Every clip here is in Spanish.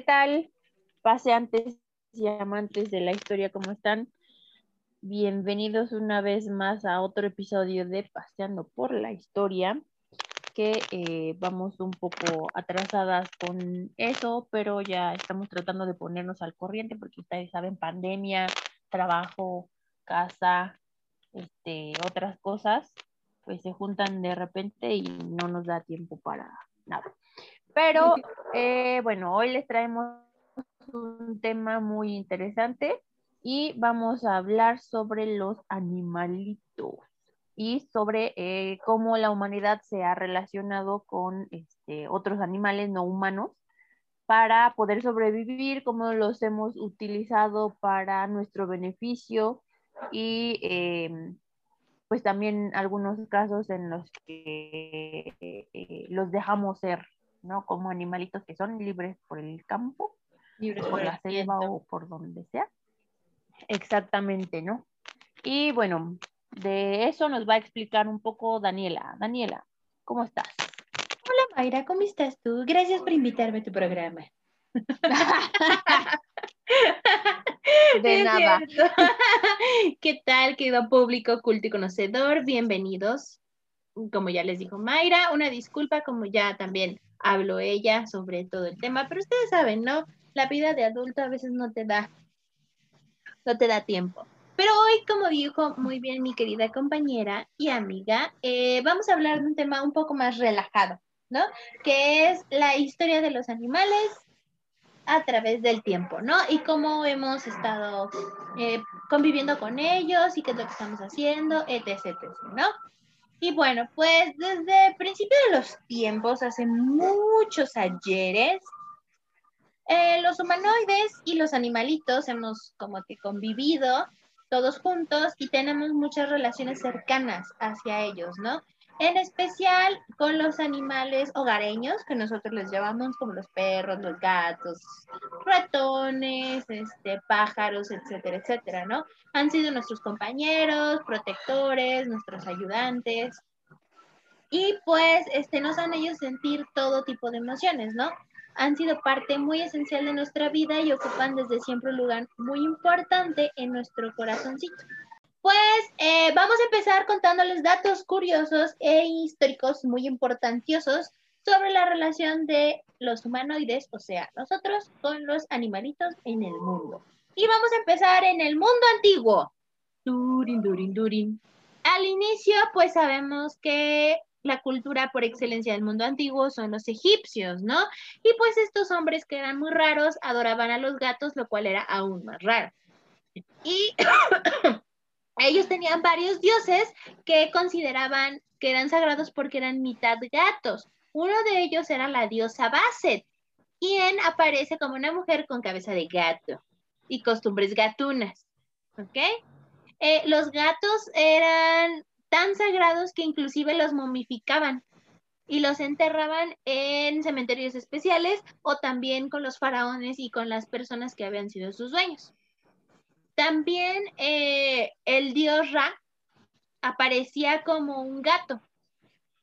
¿qué tal? Paseantes y amantes de la historia, ¿cómo están? Bienvenidos una vez más a otro episodio de Paseando por la Historia, que eh, vamos un poco atrasadas con eso, pero ya estamos tratando de ponernos al corriente porque ustedes saben, pandemia, trabajo, casa, este, otras cosas, pues se juntan de repente y no nos da tiempo para nada. Pero eh, bueno, hoy les traemos un tema muy interesante y vamos a hablar sobre los animalitos y sobre eh, cómo la humanidad se ha relacionado con este, otros animales no humanos para poder sobrevivir, cómo los hemos utilizado para nuestro beneficio y em, pues también algunos casos en los que eh, los dejamos ser ¿no? Como animalitos que son libres por el campo, libres por, la selva o por donde sea. Exactamente, ¿no? Y bueno, de eso nos va a explicar un poco Daniela. Daniela, ¿cómo estás? Hola Mayra, ¿cómo estás tú? Gracias por invitarme a tu programa. De nada. ¿Qué tal, querido público culto y conocedor? Bienvenidos. Como ya les dijo Mayra, una disculpa, como ya también habló ella sobre todo el tema, pero ustedes saben, ¿no? La vida de adulto a veces no te da, no te da tiempo. Pero hoy, como dijo muy bien mi querida compañera y amiga, eh, vamos a hablar de un tema un poco más relajado, ¿no? Que es la historia de los animales a través del tiempo, ¿no? Y cómo hemos estado eh, conviviendo con ellos y qué es lo que estamos haciendo, etc., etc., ¿no? Y bueno, pues desde el principio de los tiempos, hace muchos ayeres, eh, los humanoides y los animalitos hemos como que convivido todos juntos y tenemos muchas relaciones cercanas hacia ellos, ¿no? En especial con los animales hogareños, que nosotros les llamamos como los perros, los gatos, ratones, este, pájaros, etcétera, etcétera, ¿no? Han sido nuestros compañeros, protectores, nuestros ayudantes. Y pues este, nos han ellos sentir todo tipo de emociones, ¿no? Han sido parte muy esencial de nuestra vida y ocupan desde siempre un lugar muy importante en nuestro corazoncito. Pues eh, vamos a empezar contándoles datos curiosos e históricos muy importantiosos sobre la relación de los humanoides, o sea, nosotros con los animalitos en el mundo. Y vamos a empezar en el mundo antiguo. Durin, durin, durin. Al inicio, pues sabemos que la cultura por excelencia del mundo antiguo son los egipcios, ¿no? Y pues estos hombres que eran muy raros adoraban a los gatos, lo cual era aún más raro. Y ellos tenían varios dioses que consideraban que eran sagrados porque eran mitad gatos. Uno de ellos era la diosa Basset, quien aparece como una mujer con cabeza de gato y costumbres gatunas. ¿Ok? Eh, los gatos eran tan sagrados que inclusive los momificaban y los enterraban en cementerios especiales o también con los faraones y con las personas que habían sido sus dueños. También eh, el dios Ra aparecía como un gato,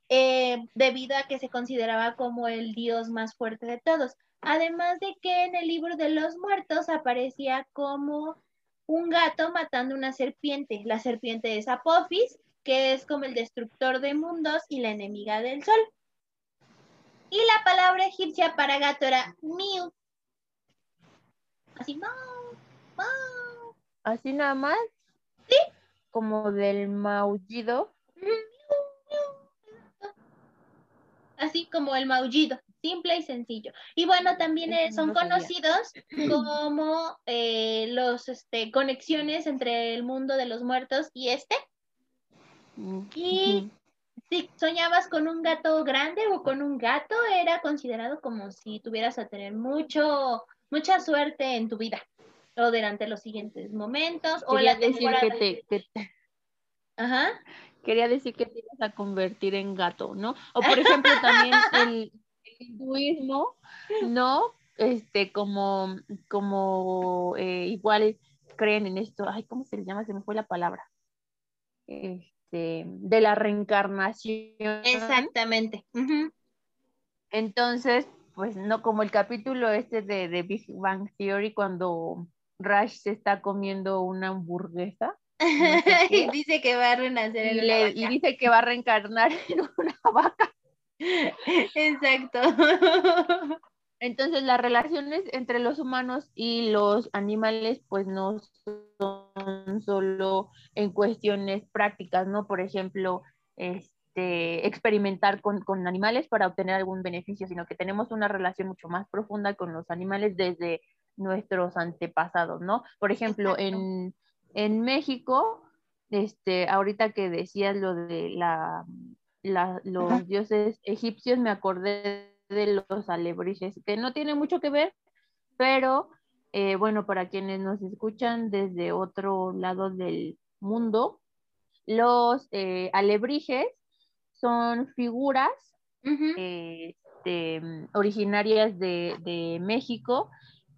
eh, debido a que se consideraba como el dios más fuerte de todos. Además de que en el libro de los muertos aparecía como un gato matando una serpiente. La serpiente es Apophis, que es como el destructor de mundos y la enemiga del sol. Y la palabra egipcia para gato era miu. Así, no, Así nada más. Sí. Como del maullido. Así como el maullido, simple y sencillo. Y bueno, también eh, son conocidos como eh, los este, conexiones entre el mundo de los muertos y este. Mm, y si soñabas con un gato grande o con un gato, era considerado como si tuvieras a tener mucho, mucha suerte en tu vida o durante los siguientes momentos. o la decir que te, Ajá. Quería decir que te ibas a convertir en gato, ¿no? O por ejemplo también el, hinduismo, ¿no? Este, como, como eh, igual creen en esto, ay, ¿cómo se le llama? Se me fue la palabra. Este, de la reencarnación. Exactamente. Entonces, pues no como el capítulo este de, de Big Bang Theory cuando Rash se está comiendo una hamburguesa. y dice que va a renacer y, en y dice que va a reencarnar en una vaca. Exacto. Entonces las relaciones entre los humanos y los animales pues no son solo en cuestiones prácticas, ¿no? Por ejemplo, este, experimentar con, con, animales para obtener algún beneficio, sino que tenemos una relación mucho más profunda con los animales desde nuestros antepasados, ¿no? Por ejemplo, en, en, México, este, ahorita que decías lo de la, la los dioses egipcios, me acordé de los alebrijes, que no tiene mucho que ver, pero eh, bueno, para quienes nos escuchan desde otro lado del mundo, los eh, alebrijes son figuras este, originarias de, México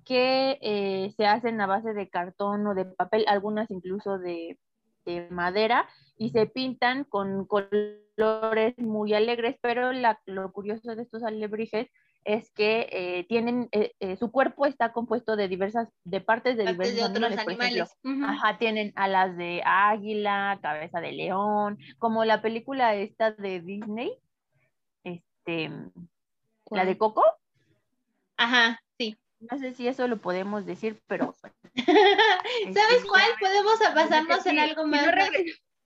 que eh, se hacen a base de cartón o de papel, algunas incluso de, de madera, y se pintan con colores muy alegres, pero lo curioso de estos alebrijes es que eh, tienen, eh, eh, su cuerpo está compuesto de diversas, de partes de diversos animales. Ajá, tienen alas de águila, cabeza de león, como la película esta de Disney, este, la de Coco. Ajá. No sé si eso lo podemos decir, pero... ¿Sabes este, cuál? Podemos pasarnos en algo más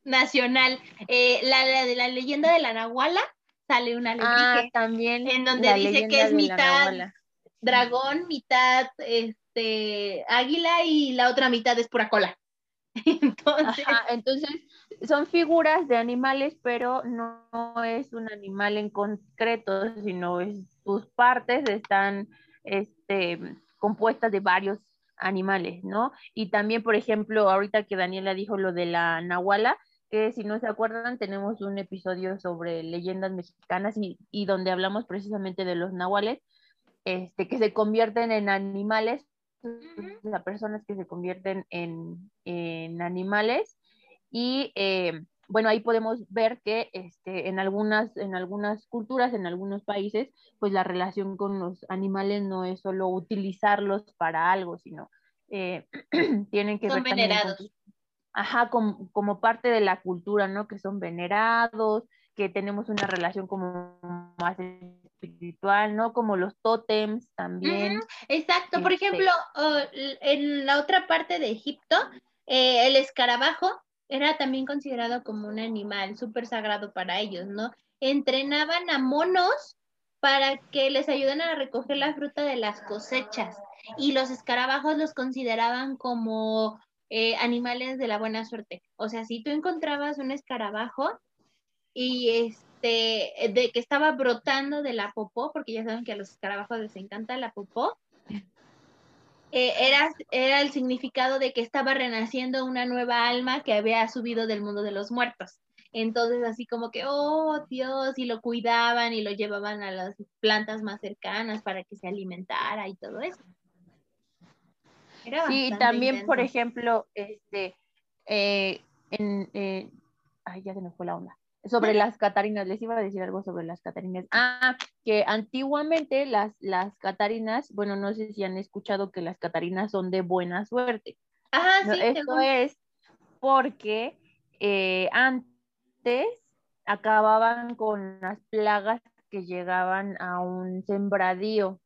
nacional. Eh, la, de la leyenda de la Nahuala sale una ah, también. En donde dice que es mitad dragón, mitad este águila y la otra mitad es pura cola. entonces, entonces son figuras de animales, pero no es un animal en concreto, sino es, sus partes están este, compuestas de varios animales, ¿no? Y también, por ejemplo, ahorita que Daniela dijo lo de la nahuala, que si no se acuerdan, tenemos un episodio sobre leyendas mexicanas y, donde hablamos precisamente de los nahuales, este, que se convierten en animales, las personas que se convierten en, animales. Y eh, bueno, ahí podemos ver que este, en, algunas, en algunas culturas, en algunos países, pues la relación con los animales no es solo utilizarlos para algo, sino eh, tienen que ver venerados. Ajá, como, parte de la cultura, ¿no? Que son venerados, que tenemos una relación como más espiritual, ¿no? Como los tótems también. exacto, por este ejemplo, en la otra parte de Egipto, eh, el escarabajo era también considerado como un animal súper sagrado para ellos, ¿no? Entrenaban a monos para que les ayudaran a recoger la fruta de las cosechas y los escarabajos los consideraban como eh, animales de la buena suerte. O sea, si tú encontrabas un escarabajo y este, de que estaba brotando de la popó, porque ya saben que a los escarabajos les encanta la popó, eh, era, era el significado de que estaba renaciendo una nueva alma que había subido del mundo de los muertos. Entonces, así como que, oh Dios, y lo cuidaban y lo llevaban a las plantas más cercanas para que se alimentara y todo eso sí, también, por ejemplo, este, eh, en, eh, ay, ya se me fue la onda. Sobre las Catarinas, les iba a decir algo sobre las Catarinas. Ah, que antiguamente las, las Catarinas, bueno, no sé si han escuchado que las Catarinas son de buena suerte. Ajá, sí. Esto es porque eh, antes acababan con las plagas que llegaban a un sembradío.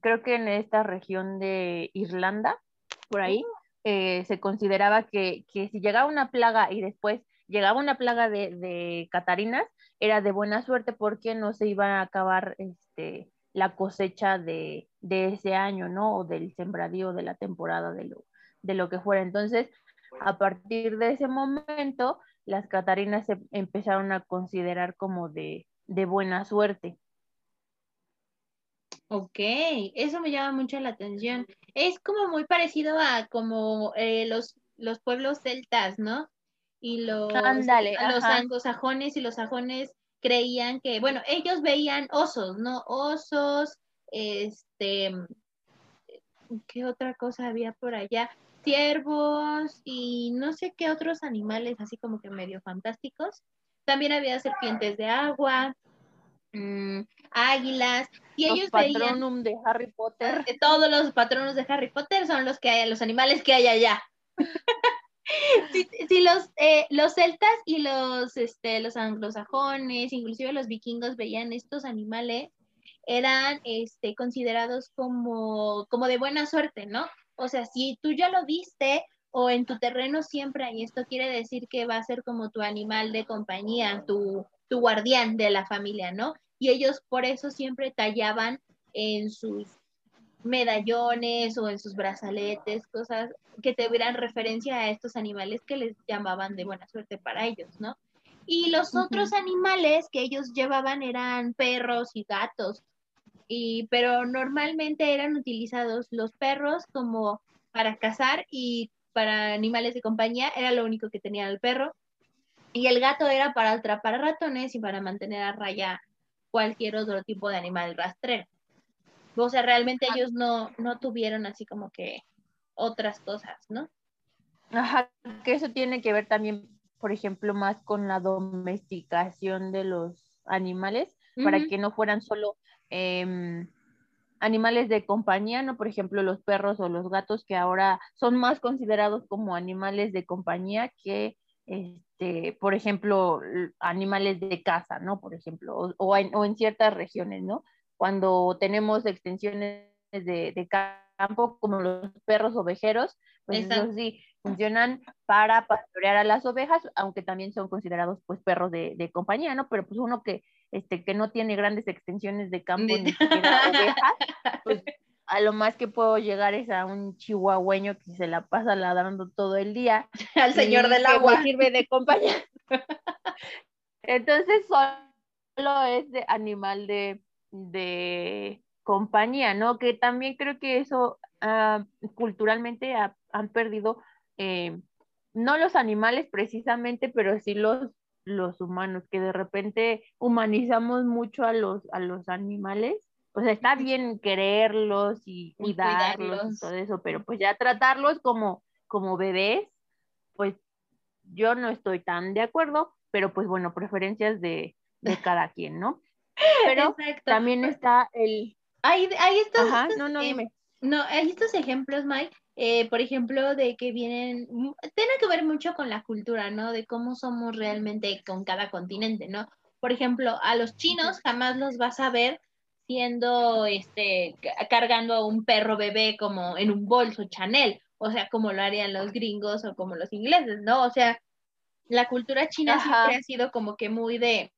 Creo que en esta región de Irlanda, por ahí, eh, se consideraba que, si llegaba una plaga y después llegaba una plaga de, catarinas, era de buena suerte porque no se iba a acabar este, la cosecha de, ese año, ¿no? O del sembradío de la temporada de lo, de lo que fuera. Entonces, a partir de ese momento, las catarinas se empezaron a considerar como de, de buena suerte. Ok, eso me llama mucho la atención. Es como muy parecido a como eh, los, los pueblos celtas, ¿no? Y los, los anglosajones y los sajones creían que, bueno, ellos veían osos, ¿no? Osos, este, ¿qué otra cosa había por allá? Ciervos y no sé qué otros animales así como que medio fantásticos. También había serpientes de agua, mm, águilas, y los ellos patronum de Harry Potter. veían, todos los patronos de Harry Potter son los que hay, los animales que hay allá. si, los, eh, los celtas y los, este, los anglosajones, inclusive los vikingos veían estos animales, eran este, considerados como, como de buena suerte, ¿no? O sea, si tú ya lo viste o en tu terreno siempre hay esto, quiere decir que va a ser como tu animal de compañía, tu, tu guardián de la familia, ¿no? Y ellos por eso siempre tallaban en sus medallones o en sus brazaletes, cosas que tuvieran referencia a estos animales que les llamaban de buena suerte para ellos, ¿no? Y los otros animales que ellos llevaban eran perros y gatos, y, pero normalmente eran utilizados los perros como para cazar y para animales de compañía, era lo único que tenía el perro, y el gato era para atrapar ratones y para mantener a raya cualquier otro tipo de animal rastrero. O sea, realmente ellos no, no tuvieron así como que otras cosas, ¿no? Ajá, que eso tiene que ver también, por ejemplo, más con la domesticación de los animales, para que no fueran solo em, animales de compañía, ¿no? Por ejemplo, los perros o los gatos que ahora son más considerados como animales de compañía que, este, por ejemplo, animales de casa, ¿no? Por ejemplo, o, o en, o en ciertas regiones, ¿no? Cuando tenemos extensiones de, de campo como los perros ovejeros, pues esos sí funcionan para pastorear a las ovejas, aunque también son considerados pues perros de, de compañía, ¿no? Pero pues uno que, este, que no tiene grandes extensiones de campo, Ni- siquiera ovejas, pues a lo más que puedo llegar es a un chihuahueño que se la pasa ladrando todo el día. Al señor del agua. sirve de compañía. Entonces solo es de animal de, de compañía, ¿no? Que también creo que eso ah, culturalmente ha- han perdido, eh, no los animales precisamente, pero sí los, los humanos, que de repente humanizamos mucho a los, a los animales. O sea, está bien quererlos y Y cuidarlos y todo eso, pero pues ya tratarlos como, como bebés, pues yo no estoy tan de acuerdo, pero pues bueno, preferencias de, de cada quien, ¿no? Pero Exacto. también está el... Hay, hay estos, Ajá, estos, no, no, eh, dime. No, hay estos ejemplos, Mike, eh, por ejemplo, de que vienen, tiene que ver mucho con la cultura, ¿no? De cómo somos realmente con cada continente, ¿no? Por ejemplo, a los chinos jamás los vas a ver siendo, este, ca- cargando a un perro bebé como en un bolso Chanel, o sea, como lo harían los gringos o como los ingleses, ¿no? O sea, la cultura china Ajá. siempre ha sido como que muy de,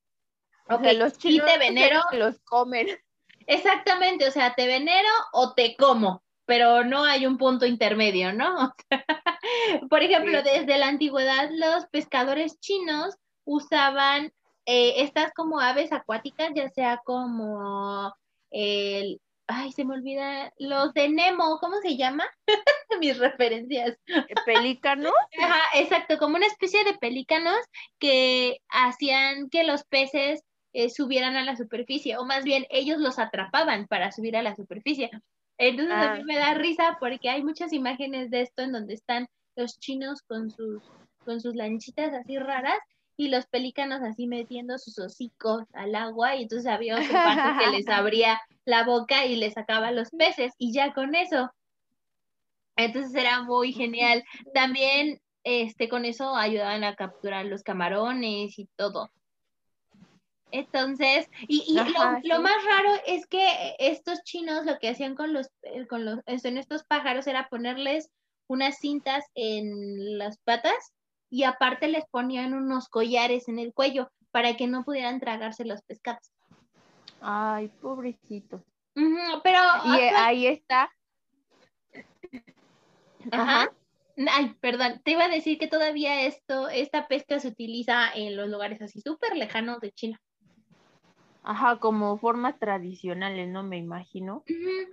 ok, los chinos te venero, los comen. Exactamente, o sea, te venero o te como, pero no hay un punto intermedio, ¿no? Por ejemplo, Sí. desde la antigüedad los pescadores chinos usaban eh, estas como aves acuáticas, ya sea como el, ay, se me olvida, los de Nemo, ¿cómo se llama? Mis referencias. Pelícano. Ajá, exacto, como una especie de pelícanos que hacían que los peces eh, subieran a la superficie, o más bien ellos los atrapaban para subir a la superficie. Entonces a mí Ah. me da risa porque hay muchas imágenes de esto en donde están los chinos con sus, con sus lanchitas así raras y los pelícanos así metiendo sus hocicos al agua y entonces había otro pato que les abría la boca y les sacaba los peces y ya con eso. Entonces era muy genial. También este, con eso ayudaban a capturar los camarones y todo. Entonces, y, y Ajá, lo, lo más raro es que estos chinos lo que hacían con los, eh, con los, en estos pájaros era ponerles unas cintas en las patas y aparte les ponían unos collares en el cuello para que no pudieran tragarse los pescados. Ay, pobrecito. Ujú, pero Y eh, actual- ahí está. Ajá. Ajá. Ay, perdón, te iba a decir que todavía esto, esta pesca se utiliza en los lugares así súper lejanos de China. Ajá, como formas tradicionales, ¿no? Me imagino.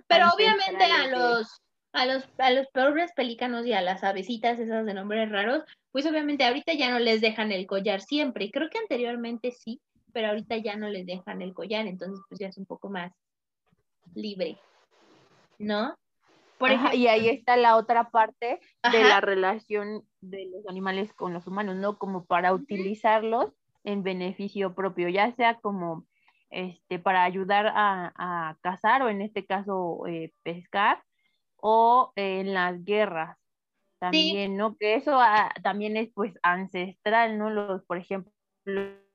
Pero obviamente a los, a los, a los pobres pelícanos y a las avecitas esas de nombres raros, pues obviamente ahorita ya no les dejan el collar siempre. Creo que anteriormente sí, pero ahorita ya no les dejan el collar, entonces pues ya es un poco más libre, ¿no? Por Ajá, ejemplo, y ahí está la otra parte de la relación de los animales con los humanos, ¿no? Como para utilizarlos en beneficio propio, ya sea como este, para ayudar a, cazar o en este caso eh, pescar o en las guerras también, ¿no? Que eso ah, también es pues ancestral, ¿no? Los, por ejemplo,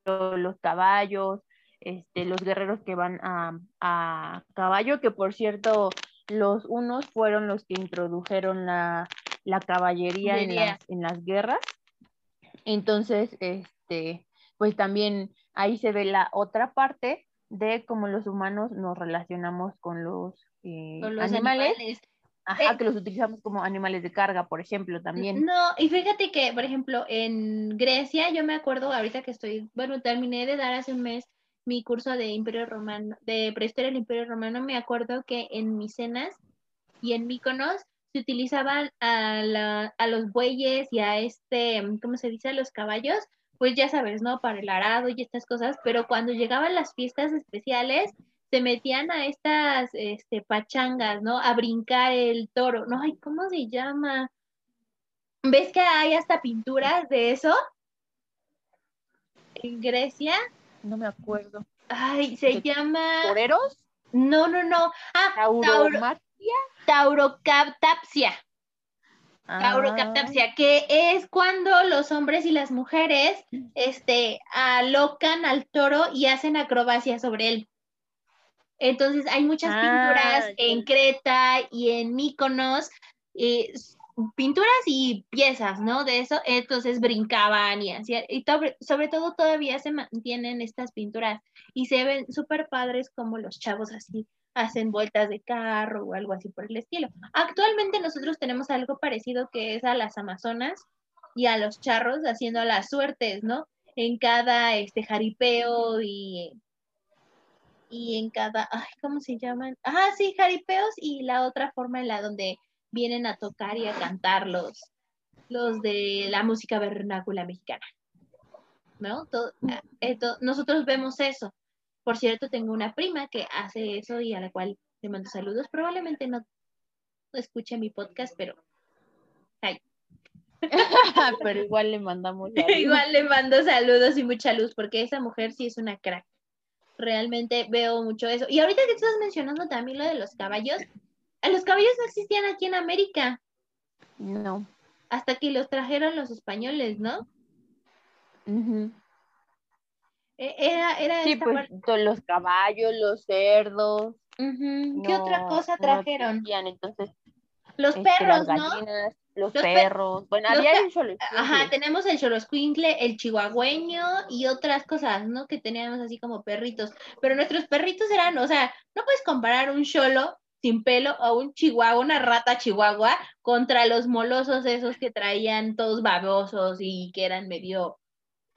los caballos, este, los guerreros que van a, caballo, que por cierto, los unos fueron los que introdujeron la, caballería en las, en las guerras. Entonces, este, pues también ahí se ve la otra parte de cómo los humanos nos relacionamos con los, eh, animales. Ajá, eh, que los utilizamos como animales de carga, por ejemplo, también. No, y fíjate que, por ejemplo, en Grecia, yo me acuerdo ahorita que estoy, bueno, terminé de dar hace un mes mi curso de Imperio Romano, de Prehistoria del Imperio Romano, me acuerdo que en Micenas y en Míconos se utilizaban a, a los bueyes y a este, ¿cómo se dice? A los caballos, pues ya sabes, ¿no? Para el arado y estas cosas, pero cuando llegaban las fiestas especiales, se metían a estas este, pachangas, ¿no? A brincar el toro. No, ay, ¿cómo se llama? ¿Ves que hay hasta pinturas de eso? En Grecia. No me acuerdo. Ay, se llama. ¿Toreros? No, no, no. Ah, Tauromartia. Taurocaptapsia. Taurocaptapsia, ah. que es cuando los hombres y las mujeres este, alocan al toro y hacen acrobacias sobre él. Entonces hay muchas pinturas ah, en Creta y en Míconos, eh, pinturas y piezas, ¿no? De eso, entonces brincaban y hacían, y sobre todo todavía se mantienen estas pinturas y se ven súper padres como los chavos así hacen vueltas de carro o algo así por el estilo. Actualmente nosotros tenemos algo parecido que es a las amazonas y a los charros haciendo las suertes, ¿no? En cada este jaripeo y y en cada, ¿cómo se llaman? Ah, sí, jaripeos y la otra forma en la donde vienen a tocar y a cantar los, los de la música vernácula mexicana. ¿No? Eh, nosotros vemos eso. Por cierto, tengo una prima que hace eso y a la cual le mando saludos. Probablemente no, escuche mi podcast, pero... Ay. pero igual le mandamos saludos. igual le mando saludos y mucha luz porque esa mujer sí es una crack realmente veo mucho eso. Y ahorita que estás mencionando también lo de los caballos, los caballos no existían aquí en América. No. Hasta que los trajeron los españoles, ¿no? E, era, era sí, pues los caballos, los cerdos. ¿Qué otra cosa trajeron? entonces, los este, perros, ¿no? los, perros. Bueno, había el Ajá, tenemos el choloscuincle, el chihuahueño y otras cosas, ¿no? Que teníamos así como perritos. Pero nuestros perritos eran, o sea, no puedes comparar un cholo sin pelo o un chihuahua, una rata chihuahua, contra los molosos esos que traían todos babosos y que eran medio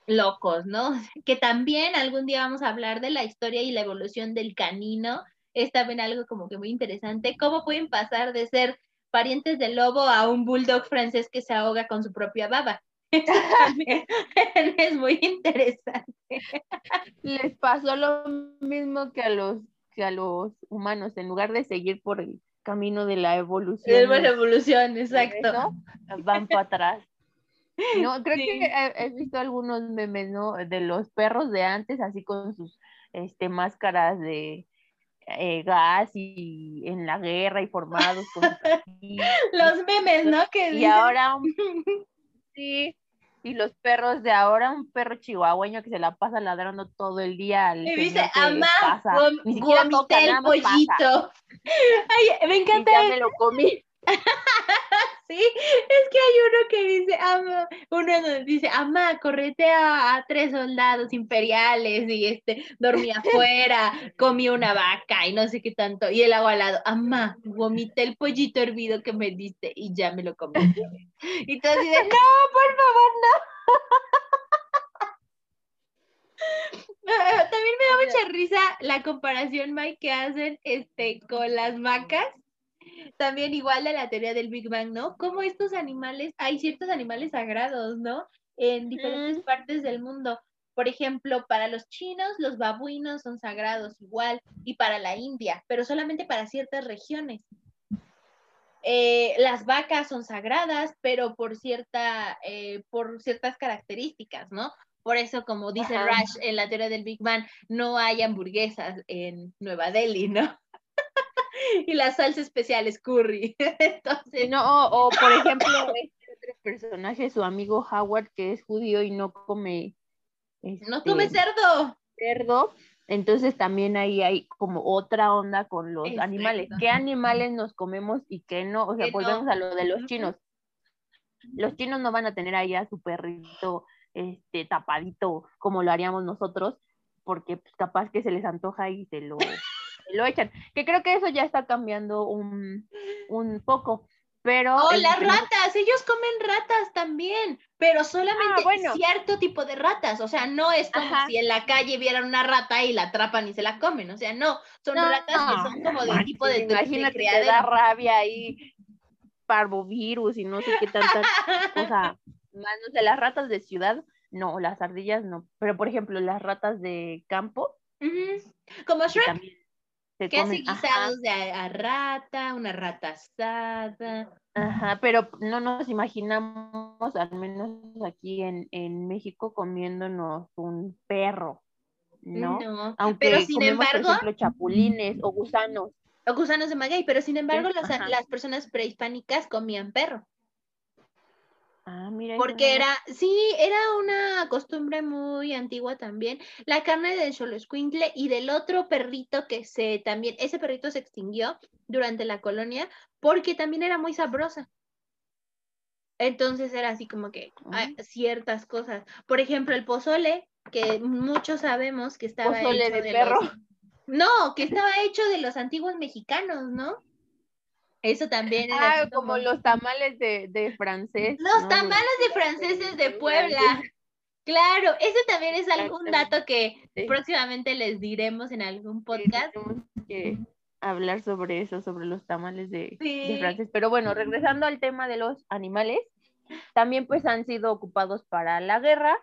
locos, ¿no? Que también algún día vamos a hablar de la historia y la evolución del canino. Es también algo como que muy interesante. ¿Cómo pueden pasar de ser parientes del lobo a un bulldog francés que se ahoga con su propia baba. es muy interesante. Les pasó lo mismo que a los que a los humanos, en lugar de seguir por el camino de la evolución. De la evolución, exacto. van para atrás. No, creo que he, visto algunos memes, ¿no? De los perros de antes, así con sus este, máscaras de, eh, gas y en la guerra y formados con los memes, ¿no? Que y ahora sí y los perros de ahora, un perro chihuahueño que se la pasa ladrando todo el día. y dice, amá, siquiera el pollito. Ay, me encanta. ya me lo comí. Sí, es que hay uno que dice, ama, uno dice, ama, correte a, tres soldados imperiales y este, dormí afuera, comí una vaca y no sé qué tanto, y el agua al lado, ama, vomité el pollito hervido que me diste y ya me lo comí. y tú dices, no, por favor, no. También me da mucha risa la comparación, Mike, que hacen este, con las vacas también igual de la teoría del Big Bang, ¿no? Como estos animales, hay ciertos animales sagrados, ¿no? En diferentes mm. partes del mundo. Por ejemplo, para los chinos, los babuinos son sagrados igual, y para la India, pero solamente para ciertas regiones. Eh, las vacas son sagradas, pero por, cierta, eh, por ciertas características, ¿no? Por eso, como dice Ajá. Rush en la teoría del Big Bang, no hay hamburguesas en Nueva Delhi, ¿no? y la salsa especial es curry. Entonces, No, o, o, por ejemplo, este otro personaje, su amigo Howard, que es judío y no come. no come este, cerdo. cerdo. Entonces también ahí hay como otra onda con los Exacto. animales. ¿Qué animales nos comemos y qué no? O sea, volvemos a lo de los chinos. Los chinos no van a tener ahí a su perrito este, tapadito como lo haríamos nosotros, porque pues, capaz que se les antoja y se lo, lo echan. Que creo que eso ya está cambiando un, un poco. Pero Oh, las ratas, ellos comen ratas también, pero solamente Ah, bueno. cierto tipo de ratas, o sea, no es como Ajá. si en la calle vieran una rata y la atrapan y se la comen, o sea, no, son No, ratas que son como de manches, tipo de, de Imagínate, te da rabia ahí, parvovirus y no sé qué tantas cosas. Más, no sé, las ratas de ciudad, no, las ardillas no. Pero, por ejemplo, las ratas de campo. Como Shrek, también se que hace. Ajá, guisados de a, a rata, una rata asada. ajá, pero no nos imaginamos, al menos aquí en, en México, comiéndonos un perro, ¿no? No, Aunque pero sin comemos, embargo, por ejemplo, chapulines o gusanos. o gusanos de maguey, pero sin embargo las, las personas prehispánicas comían perro. Ah, mira. Porque era, sí, era una costumbre muy antigua también. La carne del xoloscuincle y del otro perrito que se también, ese perrito se extinguió durante la colonia porque también era muy sabrosa. Entonces era así como que ah, Mm. ciertas cosas. Por ejemplo, el pozole, que muchos sabemos que estaba Pozole hecho de de perro. los- No, que estaba hecho de los antiguos mexicanos, ¿no? Eso también era Ah, como los tamales de, de francés. Los ¿no? tamales de franceses de Puebla. Claro, ese también es algún dato que Sí. próximamente les diremos en algún Sí, podcast. tenemos que hablar sobre eso, sobre los tamales de, de Sí. francés. Pero bueno, regresando al tema de los animales, también pues han sido ocupados para la guerra,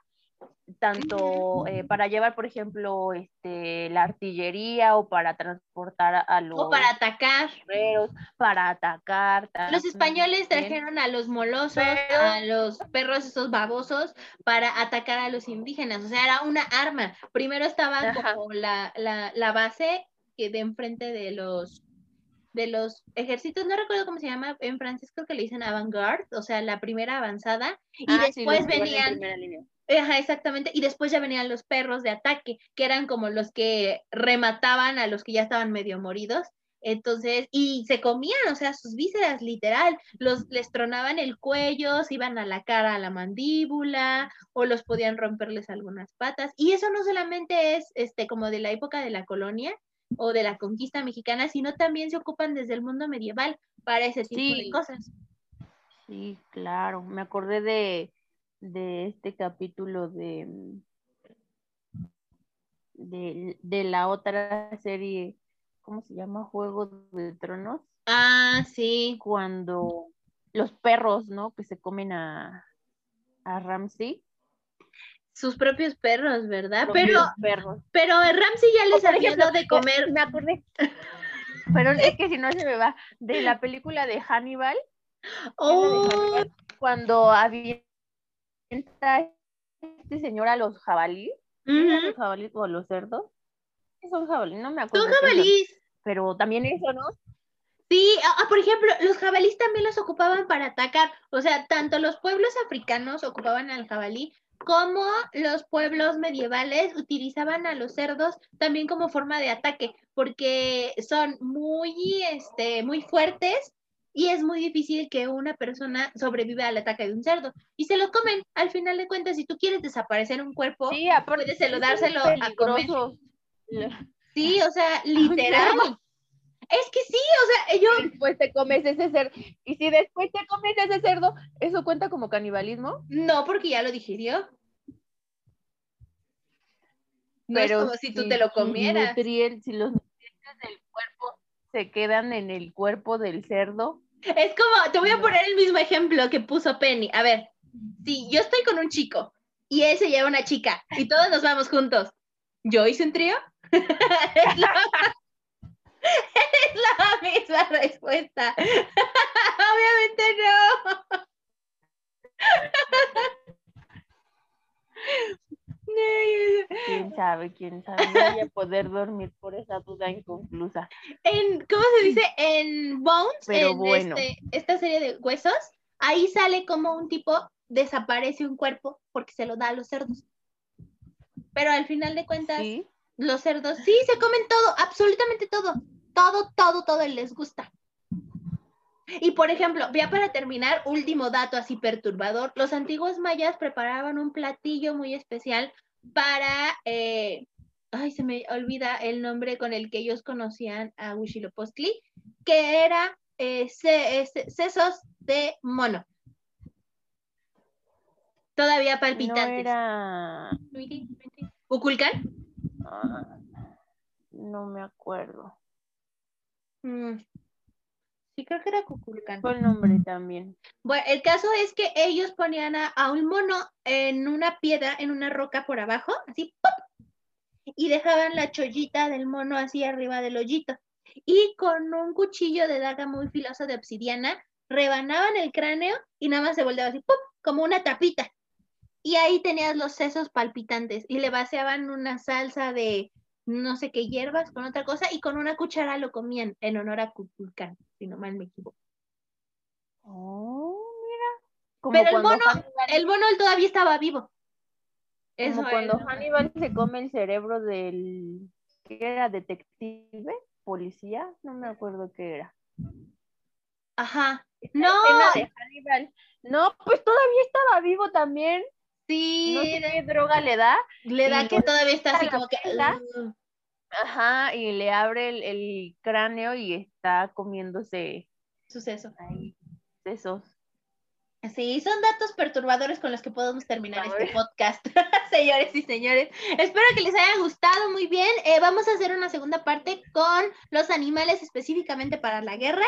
tanto eh, para llevar, por ejemplo, este, la artillería o para transportar a, los O para atacar. guerreros, para atacar. Los españoles trajeron a los molosos, Pero- a los perros esos babosos, para atacar a los indígenas. O sea, era una arma. Primero estaba Ajá. como la, la, la base que de enfrente de los de los ejércitos, no recuerdo cómo se llama, en francés creo que le dicen avant-garde, o sea, la primera avanzada, y Ah, después venían. Ajá, exactamente. Y después ya venían los perros de ataque, que eran como los que remataban a los que ya estaban medio moridos. Entonces, y se comían, o sea, sus vísceras, literal, los les tronaban el cuello, se iban a la cara, a la mandíbula, o los podían romperles algunas patas. Y eso no solamente es este como de la época de la colonia o de la conquista mexicana, sino también se ocupan desde el mundo medieval para ese tipo de cosas. Sí, claro. Me acordé de, de este capítulo de, de, de la otra serie, ¿cómo se llama? Juego de Tronos, Ah, sí. cuando los perros, ¿no? Que se comen a, a Ramsey. Sus propios perros, ¿verdad? Pero perros. Pero Ramsey ya les había dado de comer. Me acordé. Pero es que si no se me va. De la película de Hannibal, Oh, cuando avienta este señor a los jabalíes. ¿Eran ujú. los jabalíes o los cerdos? Son jabalíes, no me acuerdo. Son, jabalíes. Pero también eso, ¿no? Sí, ah, ah, por ejemplo, los jabalíes también los ocupaban para atacar. O sea, tanto los pueblos africanos ocupaban al jabalí, como los pueblos medievales utilizaban a los cerdos también como forma de ataque, porque son muy, este, muy fuertes y es muy difícil que una persona sobreviva al ataque de un cerdo. Y se lo comen. Al final de cuentas, si tú quieres desaparecer un cuerpo, Sí, aparte. puedes se lo dárselo a comer. Sí, o sea, literal. Es que sí, o sea, yo, después te comes ese cerdo. Y si después te comes ese cerdo, ¿eso cuenta como canibalismo? no, porque ya lo digirió. No Pero es como si tú te lo comieras. si los nutrientes del cuerpo se quedan en el cuerpo del cerdo. Es como, te voy a poner el mismo ejemplo que puso Penny. A ver, si yo estoy con un chico y él se lleva una chica y todos nos vamos juntos, ¿yo hice un trío? es, la, es la misma respuesta. Obviamente no. sabe, quién sabe. No voy a poder dormir por esa duda inconclusa. En, ¿Cómo se dice? En Bones, Pero en bueno. este- esta serie de huesos, ahí sale como un tipo desaparece un cuerpo porque se lo da a los cerdos. Pero al final de cuentas, Sí. los cerdos sí se comen todo, absolutamente todo. Todo, todo, todo les gusta. Y por ejemplo, ya para terminar, último dato así perturbador, los antiguos mayas preparaban un platillo muy especial para, eh, ay, se me olvida el nombre con el que ellos conocían a Huitzilopochtli, que era eh, ce- ce- sesos de mono. Todavía No palpitantes. era. ¿Uculcán? ah, no me acuerdo. Mm. Sí, creo que era Cuculcán. Fue el nombre también. Bueno, el caso es que ellos ponían a, a un mono en una piedra, en una roca por abajo, así, ¡pop! y dejaban la chollita del mono así arriba del hoyito. Y con un cuchillo de daga muy filoso de obsidiana, rebanaban el cráneo y nada más se volteaba así, ¡pop! como una tapita. Y ahí tenías los sesos palpitantes y le vaciaban una salsa de no sé qué hierbas con otra cosa y con una cuchara lo comían en honor a Cuculcán, si no mal me equivoco. Oh, mira. Como Pero el mono- Hannibal- El mono él todavía estaba vivo. Eso como cuando es. Hannibal se come el cerebro del que era detective, policía, no me acuerdo qué era. Ajá. No. de Hannibal. No, pues todavía estaba vivo también. Sí, No sé qué droga le da. le da que lo todavía está así como que. prenda. Ajá, y le abre el, el cráneo y está comiéndose suceso. ahí sesos. Sí, son datos perturbadores con los que podemos terminar este podcast, señores y señores. Espero que les haya gustado muy bien. Eh, vamos a hacer una segunda parte con los animales específicamente para la guerra.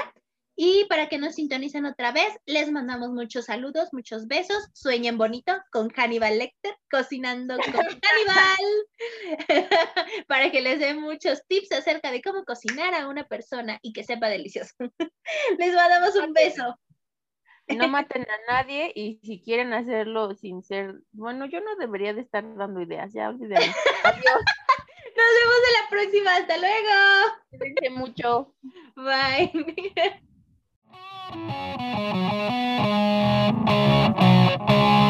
Y para que nos sintonicen otra vez, les mandamos muchos saludos, muchos besos. Sueñen bonito con Hannibal Lecter, cocinando con Hannibal. para que les dé muchos tips acerca de cómo cocinar a una persona y que sepa delicioso. les mandamos un beso. No maten a nadie y si quieren hacerlo sin ser, bueno, yo no debería de estar dando ideas, ya olvídenlo. Adiós, Nos vemos en la próxima. Hasta luego. cuídense mucho. Bye. Thank you.